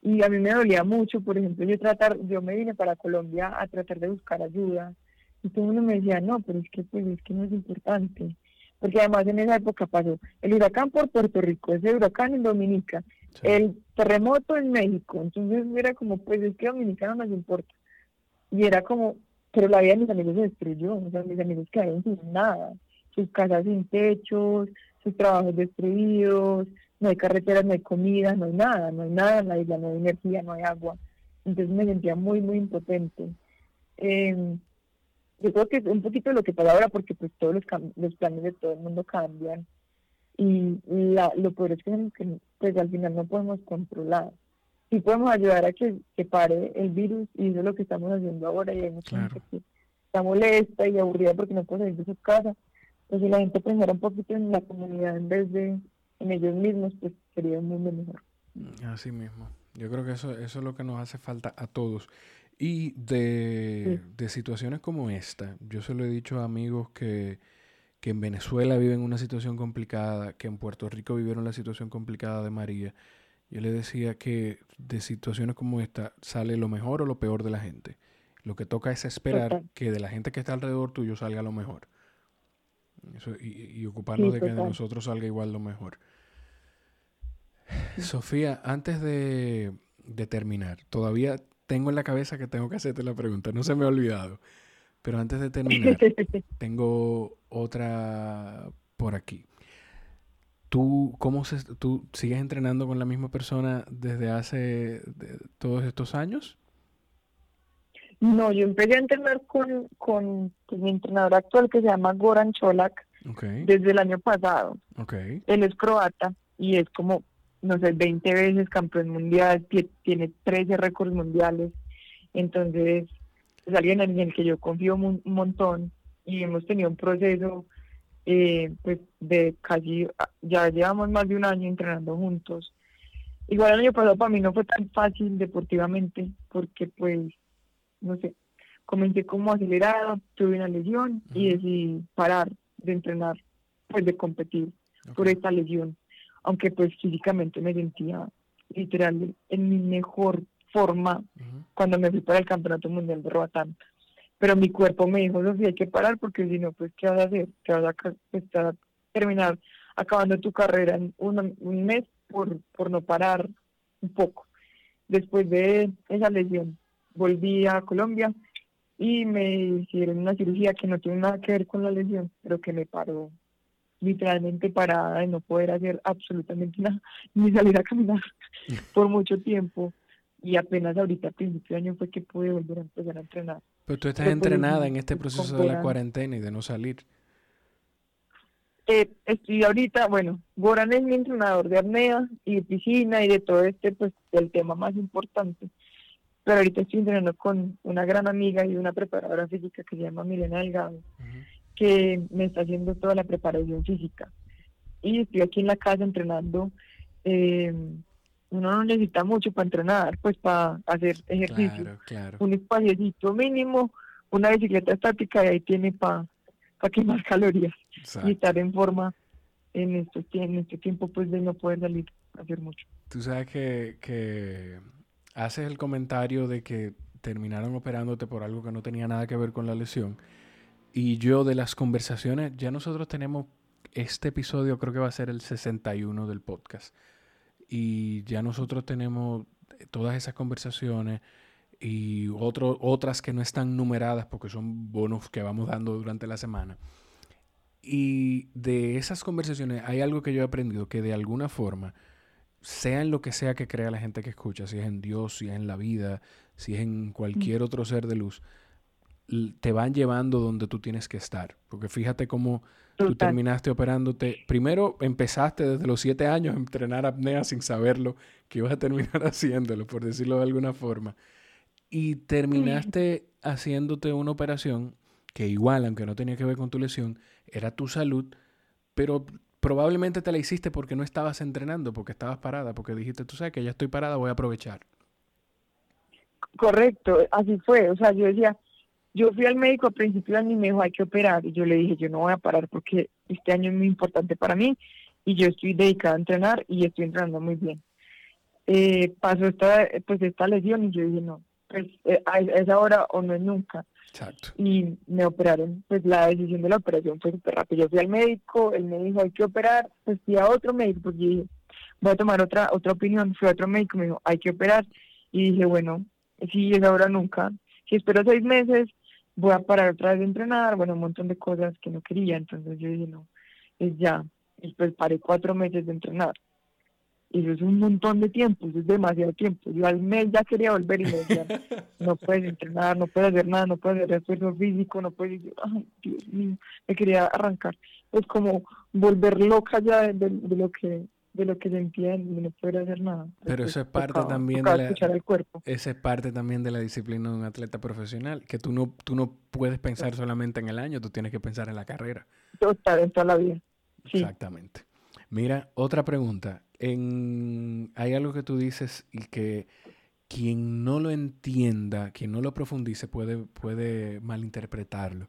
Y a mí me dolía mucho, por ejemplo, yo tratar, yo me vine para Colombia a tratar de buscar ayuda y todo el mundo me decía, no, pero es que pues es que no es importante porque además en esa época pasó el huracán por Puerto Rico, ese huracán en Dominica, el terremoto en México, entonces era como, pues es que Dominicano no nos importa. Y era como, pero la vida de mis amigos se destruyó, o sea, mis amigos quedaron sin nada, sus casas sin techos, sus trabajos destruidos, no hay carreteras, no hay comida, no hay nada, no hay nada en la isla, no hay energía, no hay agua. Entonces me sentía muy, muy impotente. Eh, yo creo que es un poquito lo que pasa ahora porque pues todos los, los planes de todo el mundo cambian y la, lo peor es que, pues al final no podemos controlar. Sí podemos ayudar a que, que pare el virus y eso es lo que estamos haciendo ahora y hay mucha gente que está molesta y aburrida porque no puede salir de su casa. Pues si la gente pensara un poquito en la comunidad en vez de en ellos mismos, pues sería un mundo mejor. Así mismo. Yo creo que eso, eso es lo que nos hace falta a todos. Y de, situaciones como esta, yo se lo he dicho a amigos que, en Venezuela viven una situación complicada, que en Puerto Rico vivieron la situación complicada de María. Yo le decía que de situaciones como esta sale lo mejor o lo peor de la gente. Lo que toca es esperar que de la gente que está alrededor tuyo salga lo mejor. y, ocuparnos de que de nosotros salga igual lo mejor. Sofía, antes de, de terminar, todavía tengo en la cabeza que tengo que hacerte la pregunta, no se me ha olvidado. Pero antes de terminar, [LAUGHS] tengo otra por aquí. ¿Tú, cómo se, ¿Tú sigues entrenando con la misma persona desde hace todos estos años? No, yo empecé a entrenar con, con, mi entrenador actual que se llama Goran Cholak desde el año pasado. Él es croata y es como, no sé, 20 veces campeón mundial, tiene 13 récords mundiales. Entonces, es alguien en el que yo confío un montón y hemos tenido un proceso eh, pues de casi, ya llevamos más de un año entrenando juntos. Igual el año pasado para mí no fue tan fácil deportivamente porque pues, no sé, comencé como acelerado, tuve una lesión y decidí parar de entrenar, pues de competir por esta lesión, aunque pues físicamente me sentía literal en mi mejor forma cuando me fui para el Campeonato Mundial de Roatán. Pero mi cuerpo me dijo, Sofía, hay que parar porque si no, pues, ¿qué vas a hacer? ¿Qué vas a, pues, terminar acabando tu carrera en un, un mes por, por no parar un poco. Después de esa lesión, volví a Colombia y me hicieron una cirugía que no tiene nada que ver con la lesión, pero que me paró literalmente parada de no poder hacer absolutamente nada, [LAUGHS] ni salir a caminar [LAUGHS] por mucho tiempo y apenas ahorita a principio de año fue que pude volver a empezar a entrenar. Pero tú estás entrenada en este proceso de la cuarentena y de no salir. Eh, estoy ahorita, bueno, Goran es mi entrenador de apnea y de piscina y de todo este, pues, el tema más importante. Pero ahorita estoy entrenando con una gran amiga y una preparadora física que se llama Milena Delgado, que me está haciendo toda la preparación física. Y estoy aquí en la casa entrenando eh, uno no necesita mucho para entrenar, pues para hacer ejercicio. Un espacio mínimo, una bicicleta estática y ahí tiene para pa quemar [LAUGHS] calorías y estar en forma en este, en este tiempo pues de no poder salir a hacer mucho. Tú sabes que, que haces el comentario de que terminaron operándote por algo que no tenía nada que ver con la lesión. Y yo de las conversaciones, ya nosotros tenemos, este episodio creo que va a ser el 61 del podcast y ya nosotros tenemos todas esas conversaciones y otro, otras que no están numeradas porque son bonos que vamos dando durante la semana. Y de esas conversaciones hay algo que yo he aprendido que de alguna forma, sea en lo que sea que crea la gente que escucha, si es en Dios, si es en la vida, si es en cualquier otro ser de luz, te van llevando donde tú tienes que estar. Porque fíjate cómo tú terminaste operándote. Primero empezaste desde los siete años a entrenar apnea sin saberlo, que ibas a terminar [LAUGHS] haciéndolo, por decirlo de alguna forma. Y terminaste haciéndote una operación que igual, aunque no tenía que ver con tu lesión, era tu salud, pero probablemente te la hiciste porque no estabas entrenando, porque estabas parada, porque dijiste, tú sabes que ya estoy parada, voy a aprovechar. Correcto, así fue. O sea, yo decía, yo fui al médico a principio año y me dijo, hay que operar. Y yo le dije, yo no voy a parar porque este año es muy importante para mí y yo estoy dedicada a entrenar y estoy entrenando muy bien. Eh, pasó esta, pues esta lesión y yo dije, no, pues eh, es ahora o no es nunca. Exacto. Y me operaron, pues la decisión de la operación fue súper rápida. Yo fui al médico, él me dijo, hay que operar, pues fui a otro médico, porque dije, voy a tomar otra otra opinión. Fui a otro médico, me dijo, hay que operar. Y dije, bueno, si es ahora nunca. Si espero seis meses, voy a parar otra vez de entrenar, bueno, un montón de cosas que no quería, entonces yo dije, no, es ya, después paré cuatro meses de entrenar. Y eso es un montón de tiempo, eso es demasiado tiempo. Yo al mes ya quería volver y me decían, [LAUGHS] no puedes entrenar, no puedes hacer nada, no puedes hacer esfuerzo físico, no puedes... Ay, Dios mío, me quería arrancar. Es como volver loca ya de lo que de lo que se entiende y no puede hacer nada. Pero eso es parte también de la, el cuerpo. Esa es parte también de la disciplina de un atleta profesional, que tú no, tú no puedes pensar solamente en el año, tú tienes que pensar en la carrera. Total, en toda la vida. Exactamente. Mira, otra pregunta. En, hay algo que tú dices y que quien no lo entienda, quien no lo profundice, puede, puede malinterpretarlo.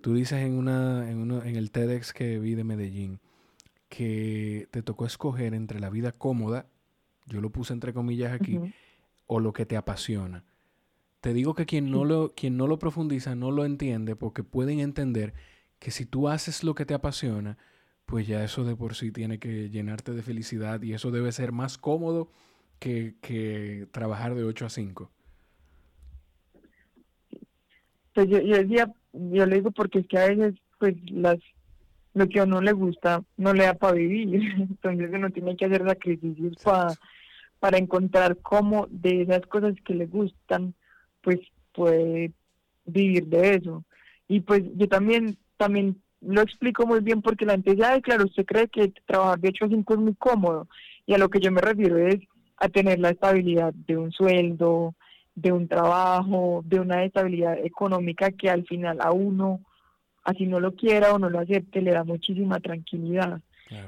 Tú dices en, una, en, uno, en el TEDx que vi de Medellín, que te tocó escoger entre la vida cómoda, yo lo puse entre comillas aquí, o lo que te apasiona. Te digo que quien no, lo, quien no lo profundiza no lo entiende porque pueden entender que si tú haces lo que te apasiona, pues ya eso de por sí tiene que llenarte de felicidad y eso debe ser más cómodo que, trabajar de 8 a 5. Pues yo, yo yo le digo porque es que a veces pues las lo que a uno le gusta no le da para vivir, [LAUGHS] entonces uno tiene que hacer sacrificios para para encontrar cómo de esas cosas que le gustan pues puede vivir de eso. Y pues yo también también lo explico muy bien porque la gente dice, claro, usted cree que trabajar de hecho a 5 es muy cómodo. Y a lo que yo me refiero es a tener la estabilidad de un sueldo, de un trabajo, de una estabilidad económica que al final a uno, así no lo quiera o no lo acepte, le da muchísima tranquilidad.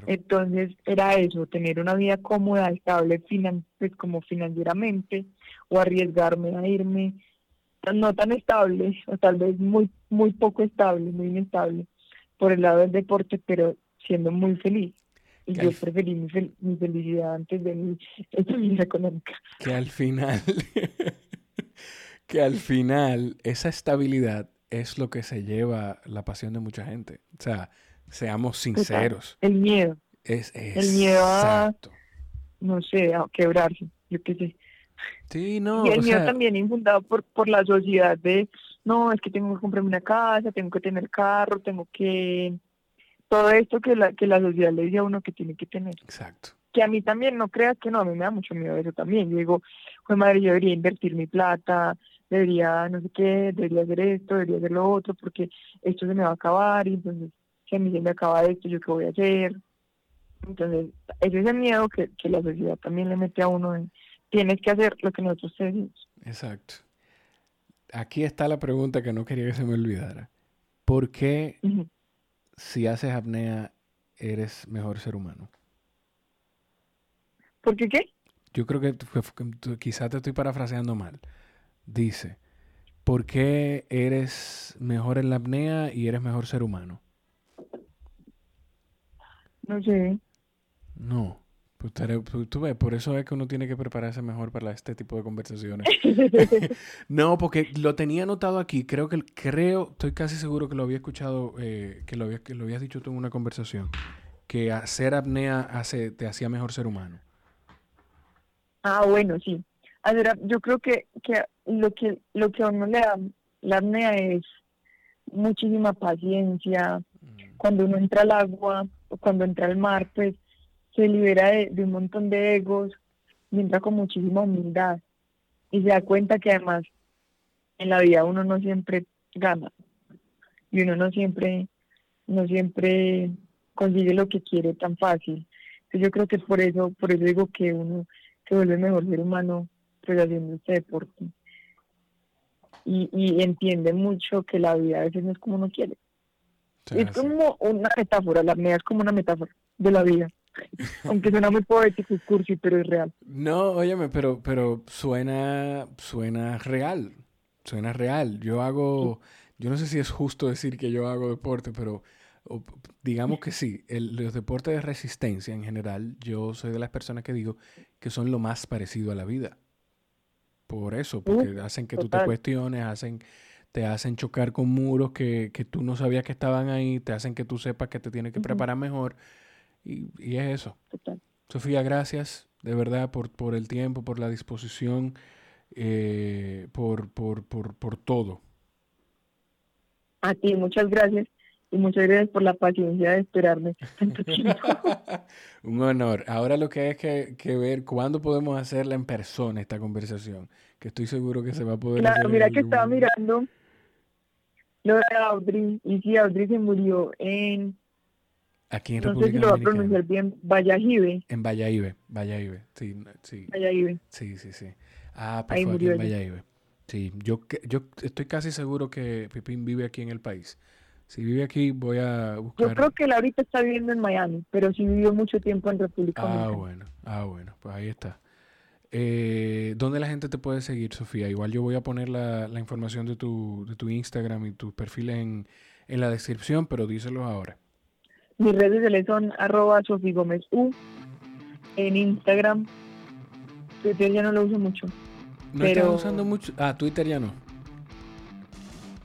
Entonces era eso, tener una vida cómoda, estable, finan pues como financieramente, o arriesgarme a irme no tan estable, o tal vez muy, muy poco estable, muy inestable, por el lado del deporte, pero siendo muy feliz. Y yo preferí mi, mi, felicidad antes de mi [LAUGHS] estabilidad económica. Que al final, [LAUGHS] que al final, esa estabilidad es lo que se lleva la pasión de mucha gente. O sea, seamos sinceros. El miedo. Es, el miedo a, no sé, a quebrarse, yo qué sé. Sí, no. Y el miedo también infundado por, por la sociedad de, no, es que tengo que comprarme una casa, tengo que tener carro, tengo que... Todo esto que la, que la sociedad le dice a uno que tiene que tener. Exacto. Que a mí también, no creas que no, a mí me da mucho miedo eso también. Yo digo, pues madre, yo debería invertir mi plata, debería no sé qué, debería hacer esto, debería hacer lo otro, porque esto se me va a acabar y entonces si a mí se me acaba esto, ¿yo qué voy a hacer? Entonces, ese es el miedo que, que la sociedad también le mete a uno en, tienes que hacer lo que nosotros te decimos. Exacto. Aquí está la pregunta que no quería que se me olvidara. ¿Por qué si haces apnea eres mejor ser humano? ¿Por qué qué? Yo creo que quizás te estoy parafraseando mal. Dice, ¿por qué eres mejor en la apnea y eres mejor ser humano? No sé. No. Pues, pues, tú ves, por eso es que uno tiene que prepararse mejor para este tipo de conversaciones. [LAUGHS] no, porque lo tenía anotado aquí. Creo que, creo, estoy casi seguro que lo había escuchado, eh, que, lo había, que lo habías dicho tú en una conversación, que hacer apnea hace, te hacía mejor ser humano. Ah, bueno, sí. Yo creo que, que lo que lo que a uno le da la apnea es muchísima paciencia. Mm. Cuando uno entra al agua o cuando entra al mar, pues se libera de, un montón de egos y entra con muchísima humildad y se da cuenta que además en la vida uno no siempre gana y uno no siempre no siempre consigue lo que quiere tan fácil. Entonces yo creo que por eso, por eso digo que uno se vuelve mejor ser humano pues haciendo este deporte. Y, y entiende mucho que la vida a veces no es como uno quiere. es como una metáfora, la vida es como una metáfora de la vida. [LAUGHS] Aunque suena muy poético y cursi, pero es real. No, óyeme, pero, pero suena, suena real. Suena real. Yo hago, yo no sé si es justo decir que yo hago deporte, pero digamos que sí. los deportes de resistencia en general, yo soy de las personas que digo que son lo más parecido a la vida. Por eso, porque hacen que tú te cuestiones, hacen te hacen chocar con muros que, que, tú no sabías que estaban ahí, te hacen que tú sepas que te tienes que preparar mejor. Y, y es eso. Sofía, gracias de verdad por, por el tiempo, por la disposición, eh, por, por, por, por todo. A ti, muchas gracias. Y muchas gracias por la paciencia de esperarme tanto tiempo. [LAUGHS] Un honor. Ahora lo que hay es que, que, ver cuándo podemos hacerla en persona esta conversación, que estoy seguro que se va a poder claro, mira que estaba mirando lo de Audrey, y sí, Audrey se murió en Aquí en no República sé si lo va a pronunciar bien, Vallajive. En Vallajive, Vallajive, sí, sí. Vallajive. Sí, sí, sí. Ah, pues Ahí aquí en Vallajive. Sí, yo, yo estoy casi seguro que Pipín vive aquí en el país. Si vive aquí, voy a buscar... Yo creo que él ahorita está viviendo en Miami, pero sí vivió mucho tiempo en República Ah, bueno, ah, bueno, pues ahí está. Eh, ¿Dónde la gente te puede seguir, Sofía? Igual yo voy a poner la, la información de tu, de tu Instagram y tus perfiles en, en la descripción, pero díselo ahora. Mis redes sociales son arroba Sofi Gómez U en Instagram. Twitter ya no lo uso mucho. ¿No pero... estás usando mucho? Ah, Twitter ya no.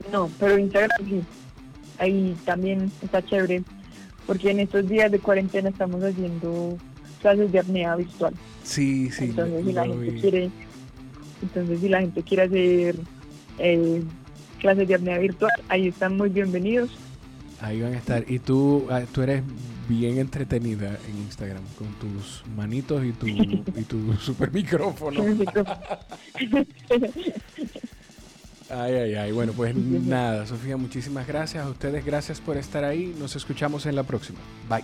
No, pero Instagram sí. Ahí también está chévere. Porque en estos días de cuarentena estamos haciendo clases de apnea virtual. Sí, sí. Entonces, si la gente quiere, entonces si la gente quiere hacer eh, clases de apnea virtual. Ahí están muy bienvenidos. Ahí van a estar. Y tú, ah, tú eres bien entretenida en Instagram con tus manitos y tu, [LAUGHS] y tu super micrófono. [LAUGHS] Ay, ay, ay. Bueno, pues [LAUGHS] nada, Sofía, muchísimas gracias. A ustedes, gracias por estar ahí. Nos escuchamos en la próxima. Bye.